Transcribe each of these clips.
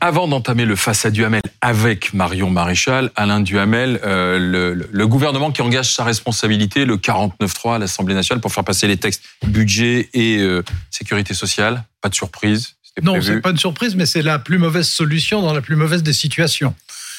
Avant d'entamer le face à Duhamel avec Marion Maréchal, Alain Duhamel, euh, le, le, gouvernement qui engage sa responsabilité, le 49-3 à l'Assemblée nationale pour faire passer les textes budget et euh, sécurité sociale. Pas de surprise. Non, c'est pas une surprise, mais c'est la plus mauvaise solution dans la plus mauvaise des situations.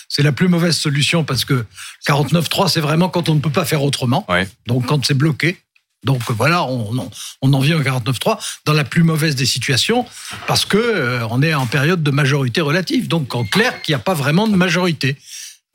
C'est la plus mauvaise solution parce que 49-3, c'est vraiment quand on ne peut pas faire autrement. Ouais. Donc quand c'est bloqué. Donc voilà, on, en vient au 49-3 dans la plus mauvaise des situations parce que euh, on est en période de majorité relative. Donc en clair, qu'il n'y a pas vraiment de majorité.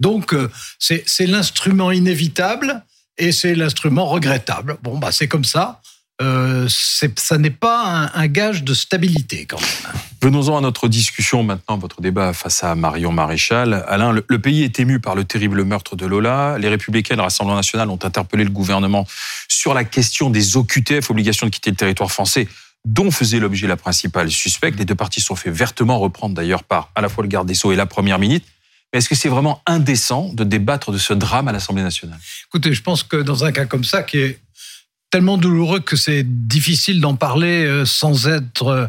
Donc euh, c'est l'instrument inévitable et c'est l'instrument regrettable. Bon, bah c'est comme ça. Euh, ça n'est pas un, un, gage de stabilité quand même. Venons-en à notre discussion maintenant, votre débat face à Marion Maréchal. Alain, le, le, pays est ému par le terrible meurtre de Lola. Les Républicains et le Rassemblement national ont interpellé le gouvernement sur la question des OQTF, obligation de quitter le territoire français, dont faisait l'objet la principale suspecte. Les deux parties sont fait vertement reprendre d'ailleurs par à la fois le garde des Sceaux et la Première ministre. Mais est-ce que c'est vraiment indécent de débattre de ce drame à l'Assemblée nationale? Écoutez, je pense que dans un cas comme ça, qui est tellement douloureux que c'est difficile d'en parler euh, sans être, euh,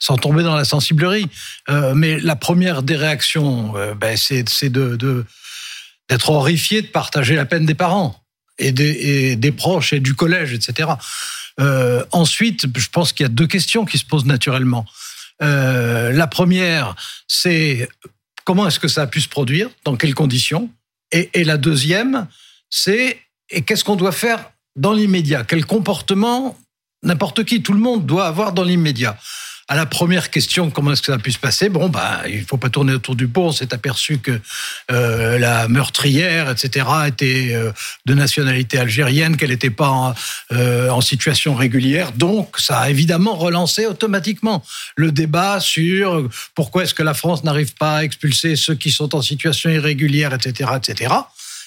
sans tomber dans la sensiblerie. Euh, mais la première des réactions, ben, c'est de, d'être horrifié de partager la peine des parents et des, proches et du collège, etc. Ensuite, je pense qu'il y a deux questions qui se posent naturellement. La première, c'est comment est-ce que ça a pu se produire, dans quelles conditions, et, et la deuxième, c'est et qu'est-ce qu'on doit faire dans l'immédiat Quel comportement n'importe qui, tout le monde doit avoir dans l'immédiat à la première question, comment est-ce que ça a pu se passer? Bon, bah, il faut pas tourner autour du pot. On s'est aperçu que euh, la meurtrière, etc., était euh, de nationalité algérienne, qu'elle n'était pas en, euh, en, situation régulière. Donc, ça a évidemment relancé automatiquement le débat sur pourquoi est-ce que la France n'arrive pas à expulser ceux qui sont en situation irrégulière, etc., etc.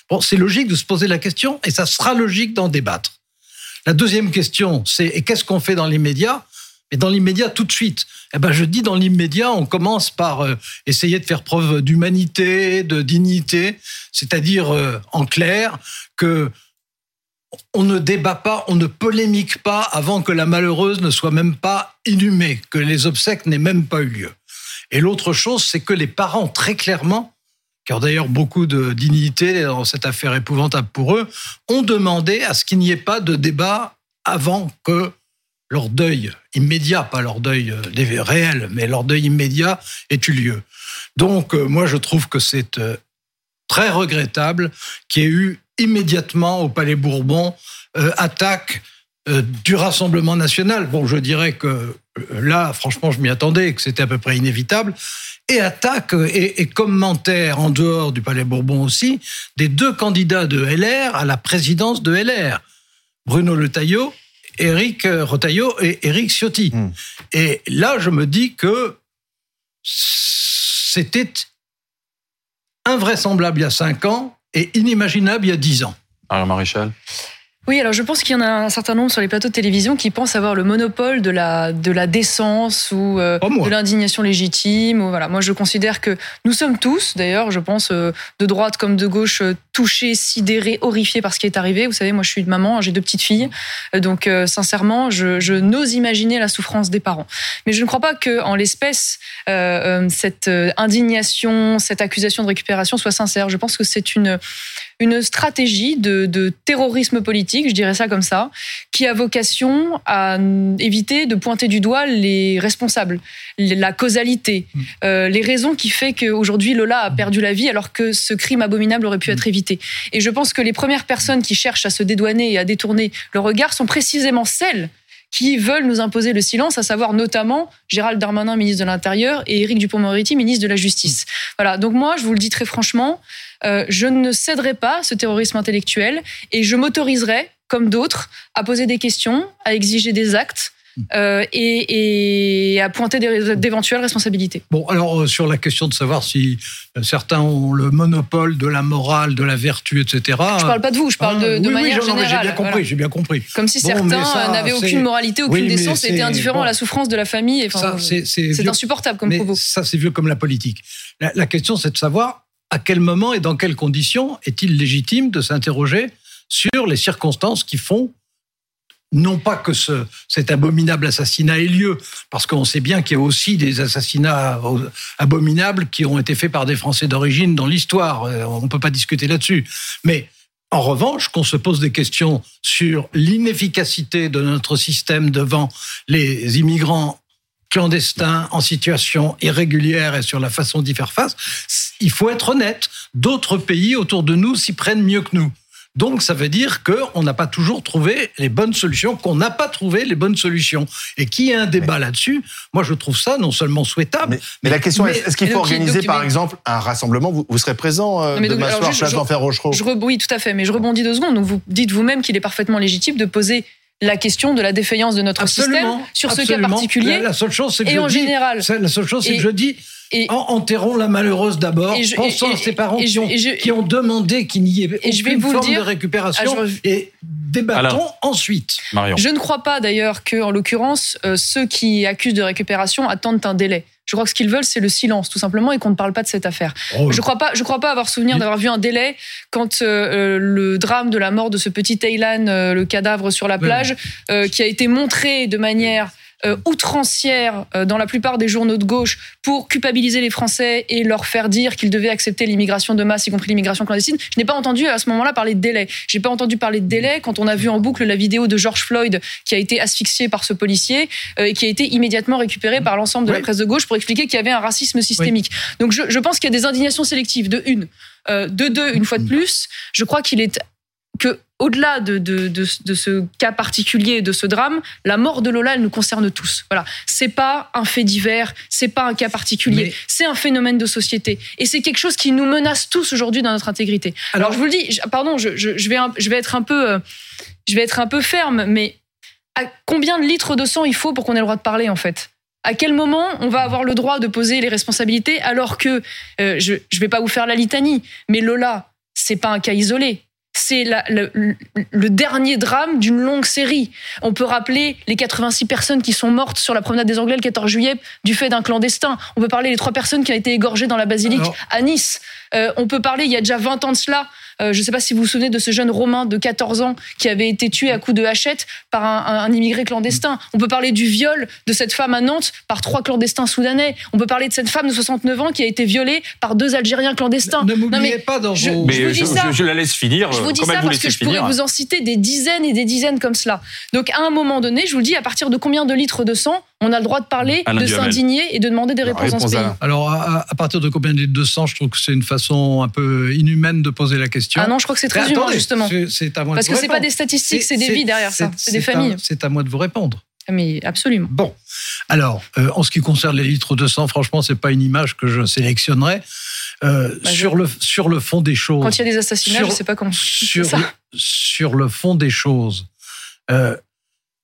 Bon, c'est logique de se poser la question et ça sera logique d'en débattre. La deuxième question, c'est et qu'est-ce qu'on fait dans l'immédiat? Et dans l'immédiat, tout de suite. Eh ben, je dis dans l'immédiat, on commence par euh, essayer de faire preuve d'humanité, de dignité, c'est-à-dire euh, en clair que on ne débat pas, on ne polémique pas avant que la malheureuse ne soit même pas inhumée, que les obsèques n'aient même pas eu lieu. Et l'autre chose, c'est que les parents, très clairement, d'ailleurs beaucoup de dignité dans cette affaire épouvantable pour eux, ont demandé à ce qu'il n'y ait pas de débat avant que leur deuil immédiat, pas leur deuil réel, mais leur deuil immédiat ait eu lieu. Donc, moi, je trouve que c'est très regrettable qu'il y ait eu immédiatement au Palais Bourbon euh, attaque euh, du Rassemblement national. Bon, je dirais que euh, là, franchement, je m'y attendais, que c'était à peu près inévitable. Et attaque et, et, commentaire en dehors du Palais Bourbon aussi des deux candidats de LR à la présidence de LR, Bruno Letaillot, Éric Retailleau et Éric Ciotti. Mmh. Et là, je me dis que c'était invraisemblable il y a cinq ans et inimaginable il y a dix ans. Alors, Maréchal? Oui, alors je pense qu'il y en a un certain nombre sur les plateaux de télévision qui pensent avoir le monopole de la, de la décence ou euh, de l'indignation légitime. Ou, voilà. Moi, je considère que nous sommes tous, d'ailleurs, je pense, euh, de droite comme de gauche, euh, touchés, sidérés, horrifiés par ce qui est arrivé. Vous savez, moi, je suis de maman, j'ai deux petites filles. Donc, euh, sincèrement, je, je n'ose imaginer la souffrance des parents. Mais je ne crois pas que, en l'espèce, euh, cette indignation, cette accusation de récupération soit sincère. Je pense que c'est une une stratégie de, de, terrorisme politique, je dirais ça comme ça, qui a vocation à éviter de pointer du doigt les responsables, la causalité, euh, les raisons qui fait qu'aujourd'hui Lola a perdu la vie alors que ce crime abominable aurait pu être évité. Et je pense que les premières personnes qui cherchent à se dédouaner et à détourner le regard sont précisément celles qui veulent nous imposer le silence, à savoir notamment Gérald Darmanin, ministre de l'Intérieur, et Éric Dupont-Moretti, ministre de la Justice. Voilà. Donc moi, je vous le dis très franchement, euh, je ne céderai pas à ce terrorisme intellectuel et je m'autoriserai, comme d'autres, à poser des questions, à exiger des actes. Euh, et, et, à pointer d'éventuelles responsabilités. Bon, alors euh, sur la question de savoir si certains ont le monopole de la morale, de la vertu, etc. Je parle pas de vous, je parle de, de oui, manière oui, générale. J'ai bien compris, voilà. j'ai bien compris. Comme si Bon, certains n'avaient aucune moralité, aucune oui, décence, et étaient indifférents bon. à la souffrance de la famille. Enfin, c'est insupportable comme mais propos. Ça, c'est vieux comme la politique. La, la question, c'est de savoir à quel moment et dans quelles conditions est-il légitime de s'interroger sur les circonstances qui font non pas que ce, cet abominable assassinat ait lieu, parce qu'on sait bien qu'il y a aussi des assassinats abominables qui ont été faits par des Français d'origine dans l'histoire. Euh, on ne peut pas discuter là-dessus. Mais en revanche, qu'on se pose des questions sur l'inefficacité de notre système devant les immigrants clandestins en situation irrégulière et sur la façon d'y faire face, il faut être honnête. D'autres pays autour de nous s'y prennent mieux que nous. Donc, ça veut dire qu'on n'a pas toujours trouvé les bonnes solutions, qu'on n'a pas trouvé les bonnes solutions. Et qu'il y ait un débat là-dessus, moi, je trouve ça non seulement souhaitable. Mais, la question est, est-ce qu'il faut organiser, par exemple, un rassemblement? Vous, serez présent euh, demain soir, place d'Enfer Rochereau je, Oui, tout à fait. Mais je rebondis deux secondes. Donc, vous dites vous-même qu'il est parfaitement légitime de poser la question de la défaillance de notre système sur ce cas particulier. La, seule chose, c'est que et en général. La seule chose, c'est que je dis et, enterrons la malheureuse d'abord, pensons à ses parents qui, ont, demandé qu'il n'y ait aucune forme de récupération ah, et débattons ensuite. Je ne crois pas d'ailleurs que, en l'occurrence, euh, ceux qui accusent de récupération attendent un délai. Je crois que ce qu'ils veulent, c'est le silence, tout simplement, et qu'on ne parle pas de cette affaire. Oh. je ne crois pas, je crois pas avoir souvenir d'avoir vu un délai quand euh, le drame de la mort de ce petit Thailand, euh, le cadavre sur la plage, qui a été montré de manière euh, outrancière euh, dans la plupart des journaux de gauche pour culpabiliser les Français et leur faire dire qu'ils devaient accepter l'immigration de masse, y compris l'immigration clandestine. Je n'ai pas entendu à ce moment-là parler de délai. J'ai pas entendu parler de délai quand on a vu en boucle la vidéo de George Floyd qui a été asphyxié par ce policier euh, et qui a été immédiatement récupéré par l'ensemble de la presse de gauche pour expliquer qu'il y avait un racisme systémique. Donc je, je pense qu'il y a des indignations sélectives. De une, de deux, une fois de plus, je crois qu'il est que au-delà de, de, ce cas particulier, de ce drame, la mort de Lola, elle nous concerne tous. Voilà, c'est pas un fait divers, c'est pas un cas particulier, c'est un phénomène de société, et c'est quelque chose qui nous menace tous aujourd'hui dans notre intégrité. Alors, je vous le dis, pardon, je, vais, je vais être un peu, euh, je vais être un peu ferme, mais à combien de litres de sang il faut pour qu'on ait le droit de parler en fait? À quel moment on va avoir le droit de poser les responsabilités alors que euh, je ne vais pas vous faire la litanie, mais Lola, c'est pas un cas isolé c'est le, le, dernier drame d'une longue série. On peut rappeler les 86 personnes qui sont mortes sur la promenade des Anglais le 14 juillet du fait d'un clandestin. On peut parler des trois personnes qui ont été égorgées dans la basilique à Nice. Euh, on peut parler, il y a déjà 20 ans de cela, euh, je ne sais pas si vous vous souvenez de ce jeune Romain de 14 ans qui avait été tué à coups de hachette par un, immigré clandestin. On peut parler du viol de cette femme à Nantes par trois clandestins soudanais. On peut parler de cette femme de 69 ans qui a été violée par deux Algériens clandestins. Ne, m'oubliez pas dans je, vos... Mais je, je, la laisse finir. Je vous dis ça parce que je pourrais vous en citer des dizaines et des dizaines comme cela. Donc à un moment donné, je vous le dis, à partir de combien de litres de sang on a le droit de parler, de s'indigner et de demander des réponses en ce pays. Alors, à, partir de combien de 200 Je trouve que c'est une façon un peu inhumaine de poser la question. Ah non, je crois que c'est très humain, justement. C'est à moi Parce que c'est pas des statistiques, c'est des vies derrière ça. C'est des familles. C'est à moi de vous répondre. Ah, mais absolument. Bon. Alors, euh, en ce qui concerne les litres de sang, franchement, c'est pas une image que je sélectionnerais. Euh, bah, sur, le, sur le fond des choses. Quand il y a des assassinats, je sais pas comment. Sur, ça. sur le fond des choses, euh,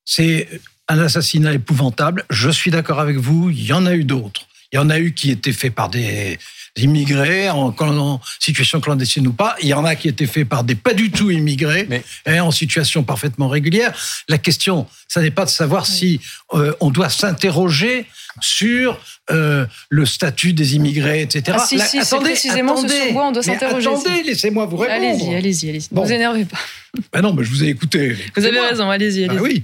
c'est un assassinat épouvantable. Je suis d'accord avec vous, il y en a eu d'autres. Il y en a eu qui étaient faits par des immigrés en, situation clandestine ou pas. Il y en a qui étaient faits par des pas du tout immigrés et en situation parfaitement régulière. La question, ça n'est pas de savoir si euh, on doit s'interroger sur euh, le statut des immigrés, etc. Ah, si, si, attendez, précisément attendez, ce sur quoi on doit s'interroger. Attendez, laissez-moi vous répondre. Allez-y, allez-y, allez-y. Bon. Vous énervez pas. Ben non, mais je vous ai écouté. Vous avez raison, allez-y, allez-y. Ben oui.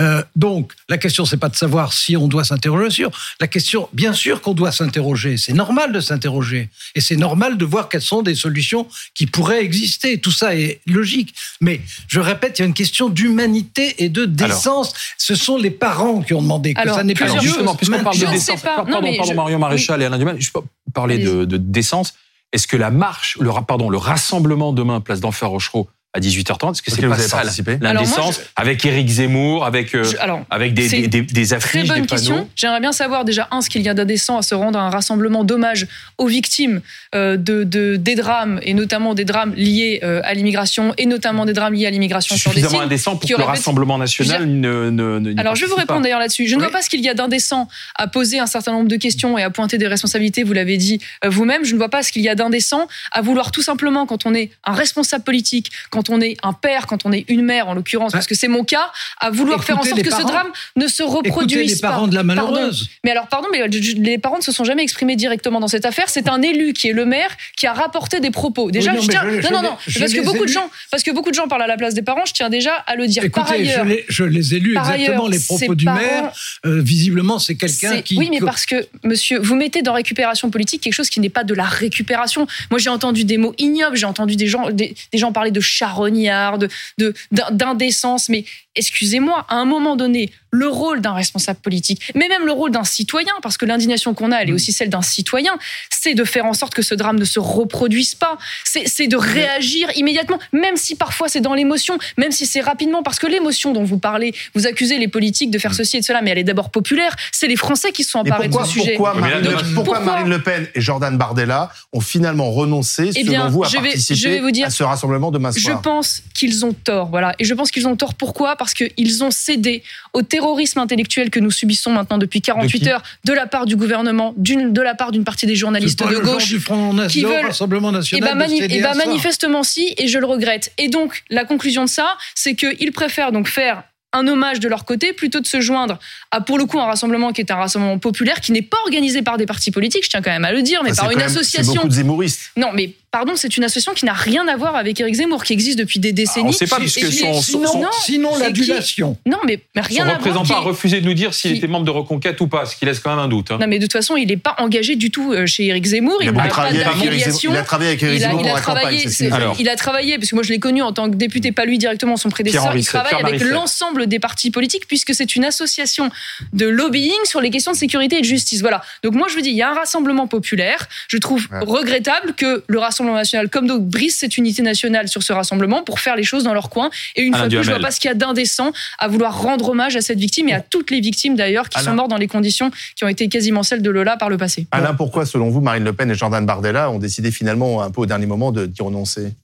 Euh, donc, la question, c'est pas de savoir si on doit s'interroger sur. La question, bien sûr qu'on doit s'interroger. C'est normal de s'interroger. Et c'est normal de voir quelles sont des solutions qui pourraient exister. Tout ça est logique. Mais, je répète, il y a une question d'humanité et de décence. Ce sont les parents qui ont demandé que ça n'est pas Justement, puisqu'on parle de décence. Pardon, pardon, Marion Maréchal et Alain Dumas, je peux parler de, de décence. Est-ce que la marche, le, pardon, le rassemblement demain, place d'Enfer Rochereau, à 18h30 Est-ce que c'est pas ça l'indécence avec Éric Zemmour, avec euh, avec des, des, des, affiches, très bonne question. J'aimerais bien savoir déjà un ce qu'il y a d'indécent à se rendre à un rassemblement d'hommage aux victimes euh, de, de, des drames et notamment des drames liés euh, à l'immigration et notamment des drames liés à l'immigration suffisamment indécent pour que le Rassemblement national ne, ne, Alors je vais vous répondre d'ailleurs là-dessus. Je ne vois pas ce qu'il y a d'indécent à poser un certain nombre de questions et à pointer des responsabilités. Vous l'avez dit vous-même. Je ne vois pas ce qu'il y a d'indécent à vouloir tout simplement quand on est un responsable politique, quand quand on est un père, quand on est une mère en l'occurrence, parce que c'est mon cas, à vouloir faire en sorte que ce drame ne se reproduise les parents de la malheureuse. Mais alors, pardon, mais les parents ne se sont jamais exprimés directement dans cette affaire. C'est un élu qui est le maire qui a rapporté des propos. Déjà, non, je tiens. non, non, non, parce que beaucoup de gens, parce que beaucoup de gens parlent à la place des parents. Je tiens déjà à le dire. Écoutez, par ailleurs, je, les, ai lus exactement les propos du maire. Euh, visiblement, c'est quelqu'un qui. Oui, mais parce que, monsieur, vous mettez dans récupération politique quelque chose qui n'est pas de la récupération. Moi, j'ai entendu des mots ignobles. J'ai entendu des gens, des, gens parler de charognard, de d'indécence. Mais excusez-moi, à un moment donné, le rôle d'un responsable politique, mais même le rôle d'un citoyen, parce que l'indignation qu'on a, elle est mm. aussi celle d'un citoyen, c'est de faire en sorte que ce drame ne se reproduise pas. C'est de réagir immédiatement, même si parfois c'est dans l'émotion, même si c'est rapidement, parce que l'émotion dont vous parlez, vous accusez les politiques de faire mm. ceci et de cela, mais elle est d'abord populaire. C'est les Français qui se sont emparés de ce sujet. Pourquoi, Marine, Le Pen et Jordan Bardella ont finalement renoncé, eh selon vous, à participer à ce rassemblement de masse Je pense qu'ils ont tort, voilà. Et je pense qu'ils ont tort. Pourquoi? Parce qu'ils ont cédé au terrorisme intellectuel que nous subissons maintenant depuis 48 heures de la part du gouvernement, de la part d'une partie des journalistes de gauche du Front qui veulent Rassemblement National. Et eh ben, manifestement si, et je le regrette. Et donc la conclusion de ça, c'est qu'ils préfèrent donc faire un hommage de leur côté plutôt de se joindre à pour le coup un rassemblement qui est un rassemblement populaire qui n'est pas organisé par des partis politiques, je tiens quand même à le dire, mais par une association. C'est beaucoup de zémoristes. Non, mais pardon, c'est une association qui n'a rien à voir avec Éric Zemmour, qui existe depuis des décennies. Ah, on ne sait pas, puisque son, sinon, sinon l'adulation. Non, mais, rien son représentant a refusé de nous dire s'il était membre de Reconquête ou pas, ce qui laisse quand même un doute. Hein. Non, mais de toute façon, il n'est pas engagé du tout euh, chez Éric Zemmour. Il, pas. Il a travaillé avec Éric Zemmour il a, travaillé, Il a travaillé, parce que moi je l'ai connu en tant que député, pas lui directement, son prédécesseur. Il travaille avec l'ensemble des partis politiques, puisque c'est une association de lobbying sur les questions de sécurité et de justice. Voilà. Donc moi je vous dis, il y a un rassemblement populaire. Je trouve regrettable que le Rassemblement national, comme d'autres brise cette unité nationale sur ce rassemblement pour faire les choses dans leur coin. Et une fois de plus, je vois pas ce qu'il y a d'indécent à vouloir rendre hommage à cette victime et à toutes les victimes d'ailleurs qui sont mortes dans les conditions qui ont été quasiment celles de Lola par le passé. Alain, pourquoi, selon vous, Marine Le Pen et Jordan Bardella ont décidé finalement un peu au dernier moment d'y renoncer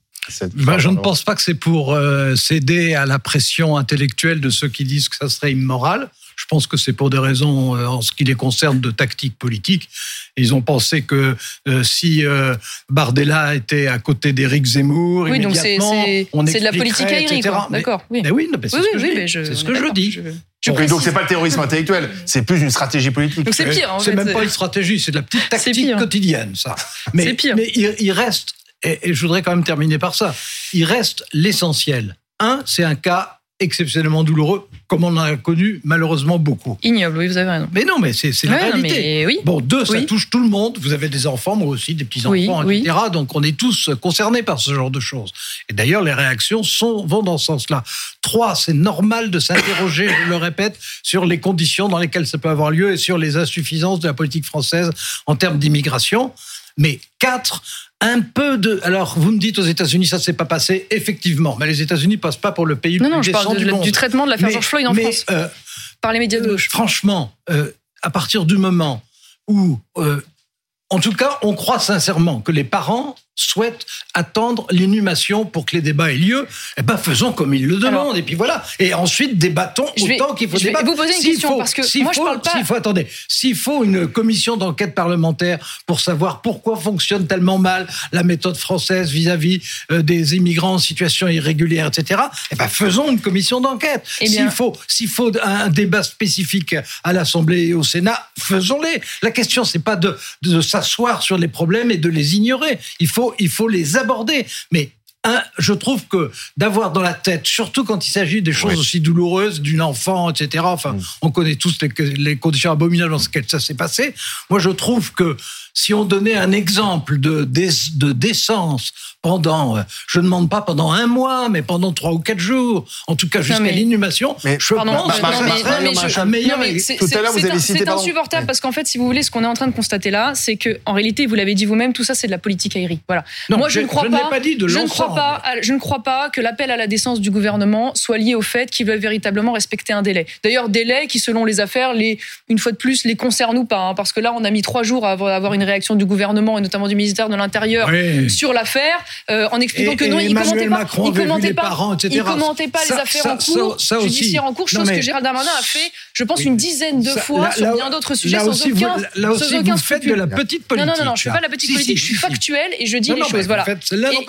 ben, je ne pense pas que c'est pour euh, céder à la pression intellectuelle de ceux qui disent que ça serait immoral. Je pense que c'est pour des raisons, euh, en ce qui les concerne, de tactique politique. Ils ont pensé que euh, si euh, Bardella était à côté d'Éric Zemmour, oui, donc c'est de la politique aérienne, d'accord. Oui. Mais oui, c'est ce que, je, dis. Je donc c'est pas le terrorisme intellectuel, c'est plus une stratégie politique. c'est pire. C'est même pas une stratégie, c'est de la petite tactique quotidienne, ça. Mais, pire. mais il, reste, et je voudrais quand même terminer par ça, il reste l'essentiel. Un, c'est un cas exceptionnellement douloureux, comme on en a connu malheureusement beaucoup. Ignoble, oui, vous avez raison. Mais non, mais c'est la réalité. oui. Bon, deux, ça touche tout le monde. Vous avez des enfants, moi aussi, des petits-enfants, etc. Donc on est tous concernés par ce genre de choses. Et d'ailleurs, les réactions sont, vont dans ce sens-là. Trois, c'est normal de s'interroger, je le répète, sur les conditions dans lesquelles ça peut avoir lieu et sur les insuffisances de la politique française en termes d'immigration. Mais quatre, un peu de. Alors, vous me dites aux États-Unis, ça ne s'est pas passé. Effectivement, mais les États-Unis passent pas pour le pays non, le plus non, je parle du traitement de l'affaire George Floyd en France euh, par les médias de euh, gauche. franchement, euh, à partir du moment où, en tout cas, on croit sincèrement que les parents souhaitent attendre l'inhumation pour que les débats aient lieu, eh ben faisons comme ils le demandent. et puis voilà. Et ensuite, débattons autant qu'il faut je vais débattre. vous poser une question, parce que moi, faut, je parle pas... S'il faut, attendez, s'il faut une commission d'enquête parlementaire pour savoir pourquoi fonctionne tellement mal la méthode française vis-à-vis euh, des immigrants en situation irrégulière, etc., eh ben faisons une commission d'enquête. Eh s'il faut, s'il faut un débat spécifique à l'Assemblée et au Sénat, faisons-les. La question, c'est pas de, de s'asseoir sur les problèmes et de les ignorer. Il faut il faut les aborder. Mais je trouve que d'avoir dans la tête, surtout quand il s'agit des choses aussi douloureuses, d'une enfant, etc. Enfin, mm. on connaît tous les, conditions abominables dans lesquelles ça s'est passé. Moi, je trouve que si on donnait un exemple de, de décence pendant, euh, je ne demande pas pendant un mois, mais pendant trois ou quatre jours, en tout cas jusqu'à l'inhumation, je pardon, pense que ça serait un meilleur. Tout à l'heure, vous avez cité. C'est insupportable parce qu'en fait, si vous voulez, ce qu'on est en train de constater là, c'est que en réalité, vous l'avez dit vous-même, tout ça, c'est de la politique aérienne. Voilà. Moi, je ne crois pas. pas dit de je ne crois pas. Je ne crois pas que l'appel à la décence du gouvernement soit lié au fait qu'il veut véritablement respecter un délai. D'ailleurs, délai qui, selon les affaires, les une fois de plus, les concerne ou pas, hein, parce que là, on a mis trois jours à avoir une réaction du gouvernement et notamment du ministère de l'Intérieur sur l'affaire, euh, en expliquant que non, il commentait pas, il commentait pas, parents, il commentait pas les affaires en cours, judiciaires en cours, chose que Gérald Darmanin a fait, je pense, une dizaine de fois sur bien d'autres sujets sans aucun, là aussi, vous faites de la petite politique. Non, non, non, je fais pas la petite politique, je suis factuel et je dis les choses, voilà.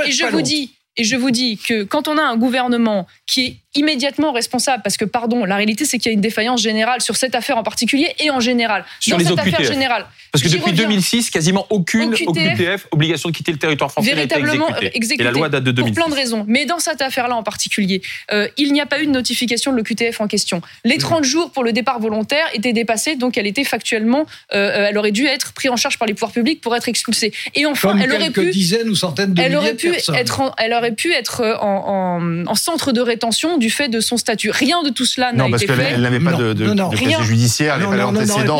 Et je vous dis Et je vous dis que quand on a un gouvernement qui est immédiatement responsable, parce que, pardon, la réalité, c'est qu'il y a une défaillance générale sur cette affaire en particulier et en général. Sur les cette affaire générale. Parce que depuis 2006, quasiment aucune OQTF, obligation de quitter le territoire français n'a été exécutée. Et la loi date de 2006. Pour plein de raisons. Mais dans cette affaire-là en particulier, euh, il n'y a pas eu de notification de l'OQTF en question. Les 30 jours pour le départ volontaire étaient dépassés, donc elle était factuellement, euh, elle aurait dû être prise en charge par les pouvoirs publics pour être expulsée. Et enfin, elle aurait pu, dizaines ou centaines de elle aurait pu être, elle aurait pu être en, en, centre de rétention du fait de son statut. Rien de tout cela n'a été fait. Non, parce qu'elle n'avait pas de, de, de casier judiciaire, elle n'avait pas d'antécédent.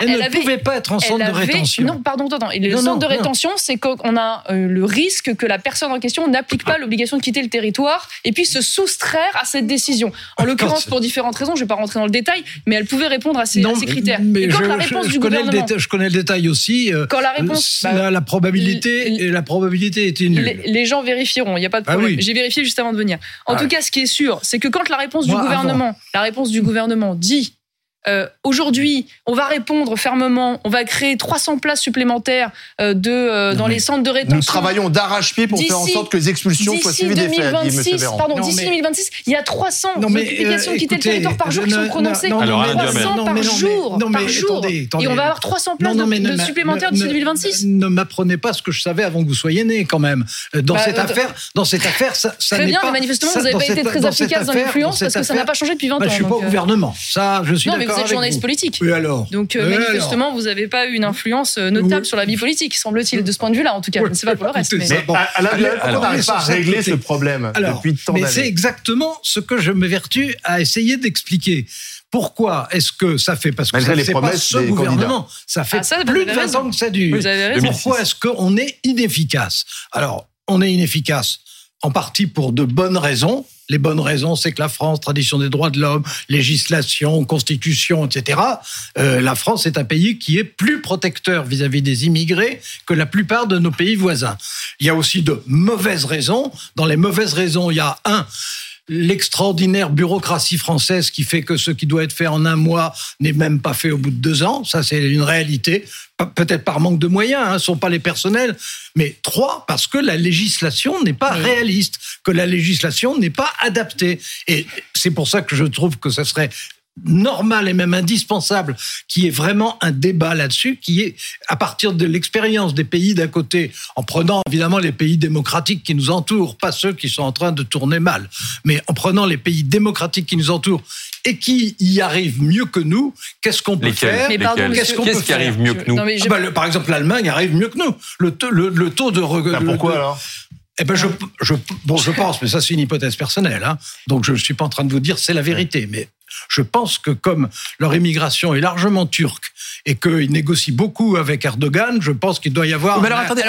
Elle, elle, ne pouvait pas être en centre de rétention. Non, pardon, attends. Le centre de rétention, c'est qu'on a euh, le risque que la personne en question n'applique pas l'obligation de quitter le territoire et puis se soustraire à cette décision. En l'occurrence, pour différentes raisons, je ne vais pas rentrer dans le détail, mais elle pouvait répondre à ces, critères. Mais quand la réponse du gouvernement, je connais le détail aussi. Euh, quand la réponse, bah, la, probabilité, et la probabilité était nulle. Les, gens vérifieront, il n'y a pas de ah problème. J'ai vérifié juste avant de venir. En tout cas, ce qui est sûr, c'est que quand la réponse du gouvernement, la réponse du gouvernement dit euh, Aujourd'hui, on va répondre fermement. On va créer 300 places supplémentaires euh, de, euh, dans les centres de rétention. Nous travaillons d'arrache-pied pour faire en sorte que les expulsions soient suivies des faits. Pardon, d'ici 2026, il y a 300 notifications de quitter le territoire par jour qui sont prononcées. Non, non, 300 par jour. par jour. Et on va avoir 300 places de, supplémentaires d'ici 2026. Ne m'apprenez pas ce que je savais avant que vous soyez né, quand même. Dans bah, cette affaire, dans cette affaire, ça, ça Très bien, mais manifestement, vous n'avez pas été très efficace dans l'influence parce que ça n'a pas changé depuis 20 ans. Je ne suis pas au gouvernement. Ça, je suis d'accord vous êtes journaliste politique. Oui, alors. Donc, euh, manifestement, vous n'avez pas eu une influence euh, notable sur la vie politique, semble-t-il, de ce point de vue-là, en tout cas. Je ne sais pas pour le reste. Mais, mais bon. on n'arrive pas à régler ce problème depuis tant Mais c'est exactement ce que je m'évertue à essayer d'expliquer. Pourquoi est-ce que ça fait parce que ça les pas ce gouvernement, ça fait ah, plus de 20 ans que ça dure. Pourquoi est-ce qu'on est inefficace? Alors, on est inefficace en partie pour de bonnes raisons. Les bonnes raisons, c'est que la France, tradition des droits de l'homme, législation, constitution, etc., euh, la France est un pays qui est plus protecteur vis-à-vis des immigrés que la plupart de nos pays voisins. Il y a aussi de mauvaises raisons. Dans les mauvaises raisons, il y a un, l'extraordinaire bureaucratie française qui fait que ce qui doit être fait en un mois n'est même pas fait au bout de deux ans. Ça, c'est une réalité. Peut-être par manque de moyens, hein, ne sont pas les personnels. Mais trois, parce que la législation n'est pas réaliste, que la législation n'est pas adaptée. Et c'est pour ça que je trouve que ce serait normal et même indispensable qui est vraiment un débat là-dessus, qui est à partir de l'expérience des pays d'un côté, en prenant évidemment les pays démocratiques qui nous entourent, pas ceux qui sont en train de tourner mal, mais en prenant les pays démocratiques qui nous entourent et qui y arrivent mieux que nous, qu'est-ce qu'on peut faire? Qu'est-ce qu'on qui arrive mieux que nous? Ah bah, Par exemple, l'Allemagne arrive mieux que nous. Le, le, taux de... Bah, pourquoi alors? Eh ben je, je, bon, je pense, mais ça c'est une hypothèse personnelle, hein. donc je ne suis pas en train de vous dire c'est la vérité, mais je pense que comme leur immigration est largement turque et qu'ils négocient beaucoup avec Erdogan, je pense qu'il doit y avoir. Mais alors attendez,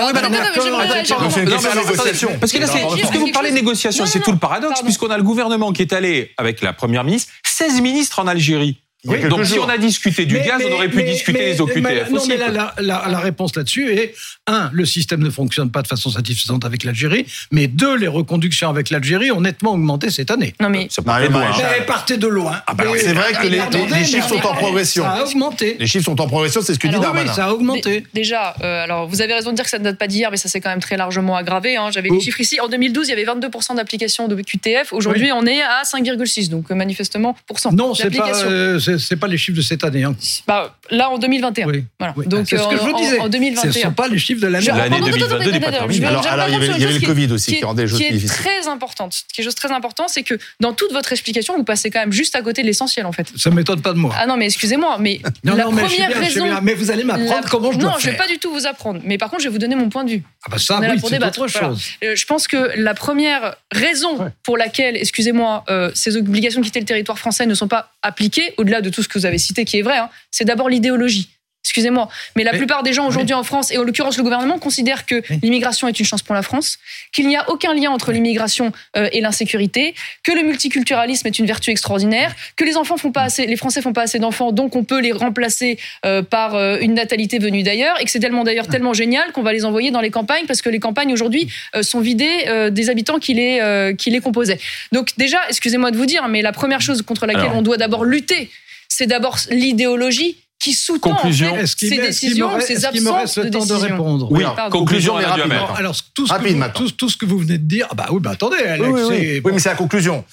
parce que là, puisque vous parlez de négociation, c'est tout le paradoxe, puisqu'on a le gouvernement qui est allé avec la première ministre, 16 ministres en Algérie. Donc si on a discuté du gaz, on aurait pu discuter des OQTF non, mais la, la, réponse là-dessus est un, le système ne fonctionne pas de façon satisfaisante avec l'Algérie, mais deux, les reconductions avec l'Algérie ont nettement augmenté cette année. Non mais ça partez de loin. partez de loin. Ah bah c'est vrai que les, chiffres sont en progression. Ça a augmenté. Les chiffres sont en progression, c'est ce que dit Darmanin. Oui, ça a augmenté. Déjà, euh, alors vous avez raison de dire que ça ne date pas d'hier, mais ça s'est quand même très largement aggravé. Hein. J'avais les chiffres ici. En 2012, il y avait 22% d'application de QTF. Aujourd'hui, on est à 5,6, donc euh, manifestement pour cent. Non, c'est pas, euh, c'est pas les chiffres de cette année. Hein. Bah, là, en 2021. Oui. Voilà. Donc, ce que je vous disais. En, 2021. Ce ne sont pas les chiffres de l'année. L'année 2022 n'est pas terminée. Alors, il y avait, le Covid aussi qui, rendait les choses qui est très importante. Ce qui est chose très importante, c'est que dans toute votre explication, vous passez quand même juste à côté de l'essentiel, en fait. Ça ne m'étonne pas de moi. Ah non, mais excusez-moi, mais la première raison. Mais vous allez m'apprendre comment je dois Non, je ne vais pas du tout vous apprendre. Mais par contre, je vais vous donner mon point de vue. Ah bah ça, oui, c'est autre chose. Euh, je pense que la première raison pour laquelle, excusez-moi, euh, ces obligations de quitter le territoire français ne sont pas appliquées, au-delà de tout ce que vous avez cité qui est vrai, hein, c'est d'abord l'idéologie. Excusez-moi, mais la plupart des gens aujourd'hui en France, et en l'occurrence le gouvernement, considèrent que l'immigration est une chance pour la France, qu'il n'y a aucun lien entre l'immigration euh, et l'insécurité, que le multiculturalisme est une vertu extraordinaire, que les enfants font pas assez, les Français font pas assez d'enfants, donc on peut les remplacer euh, par euh, une natalité venue d'ailleurs, et que c'est tellement d'ailleurs tellement génial qu'on va les envoyer dans les campagnes parce que les campagnes aujourd'hui sont vidées des habitants qui les qui les composaient. Donc déjà, excusez-moi de vous dire, mais la première chose contre laquelle on doit d'abord lutter c'est d'abord l'idéologie qui sous-tend en fait, ces décisions, ces absences de décisions. de répondre. Oui, conclusion, Alain Alors, tout ce, que vous, tout, ce que vous venez de dire, ah bah oui, bah attendez, Alex, oui, oui, mais c'est la conclusion.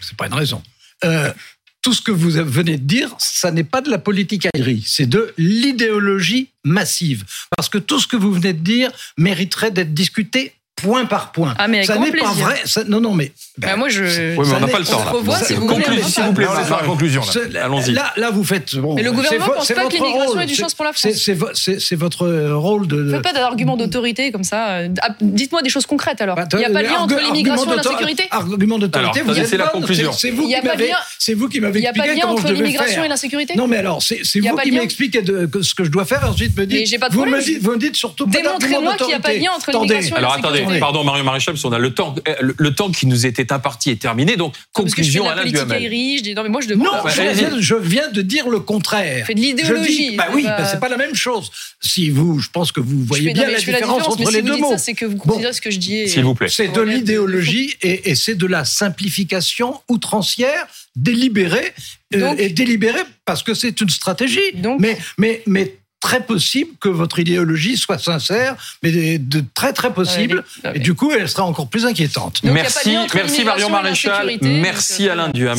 C'est pas une raison. Euh, tout ce que vous venez de dire, ça n'est pas de la politique aérienne, c'est de l'idéologie massive. Parce que tout ce que vous venez de dire mériterait d'être discuté point par point. Ah, mais ça n'est pas vrai. non, non, mais. Ben, moi, je. Oui, mais on n'a pas le temps. Là. Si vous voulez. S'il vous plaît, c'est la conclusion. Allons-y. Là, là, vous faites. Bon, mais le gouvernement ne pense pas que l'immigration ait du chance pour la France. C'est votre rôle de. Ne faites pas d'argument d'autorité comme ça. Ah, dites-moi des choses concrètes alors. Bah, Il n'y a pas de lien entre l'immigration et l'insécurité Argument d'autorité, vous C'est la conclusion. C'est vous qui m'avez expliqué. Il n'y a pas de lien entre l'immigration et l'insécurité Non, mais alors, c'est vous qui m'expliquez ce que je dois faire. Ensuite, me dites. Vous me dites surtout Démontrez-moi qu'il n'y a pas de lien entre l'immigration et l'insécurité. Alors attendez, pardon, Mario Maréchal, parce qu'on a le temps, euh, le, temps qui nous était imparti est terminé. Donc, conclusion à la. Riche, non, mais moi, je Non, je, viens, de dire le contraire. Fait de l'idéologie. Bah oui, bah, c'est pas la même chose. Si vous, je pense que vous voyez bien la différence, entre les deux mots. C'est que vous considérez ce que je dis. S'il vous plaît. C'est de l'idéologie et, c'est de la simplification outrancière délibérée euh, et délibérée parce que c'est une stratégie. mais, mais, mais très possible que votre idéologie soit sincère, mais de, très très possible. Et du coup, elle sera encore plus inquiétante. merci, merci Marion Maréchal, merci Alain Duhamel.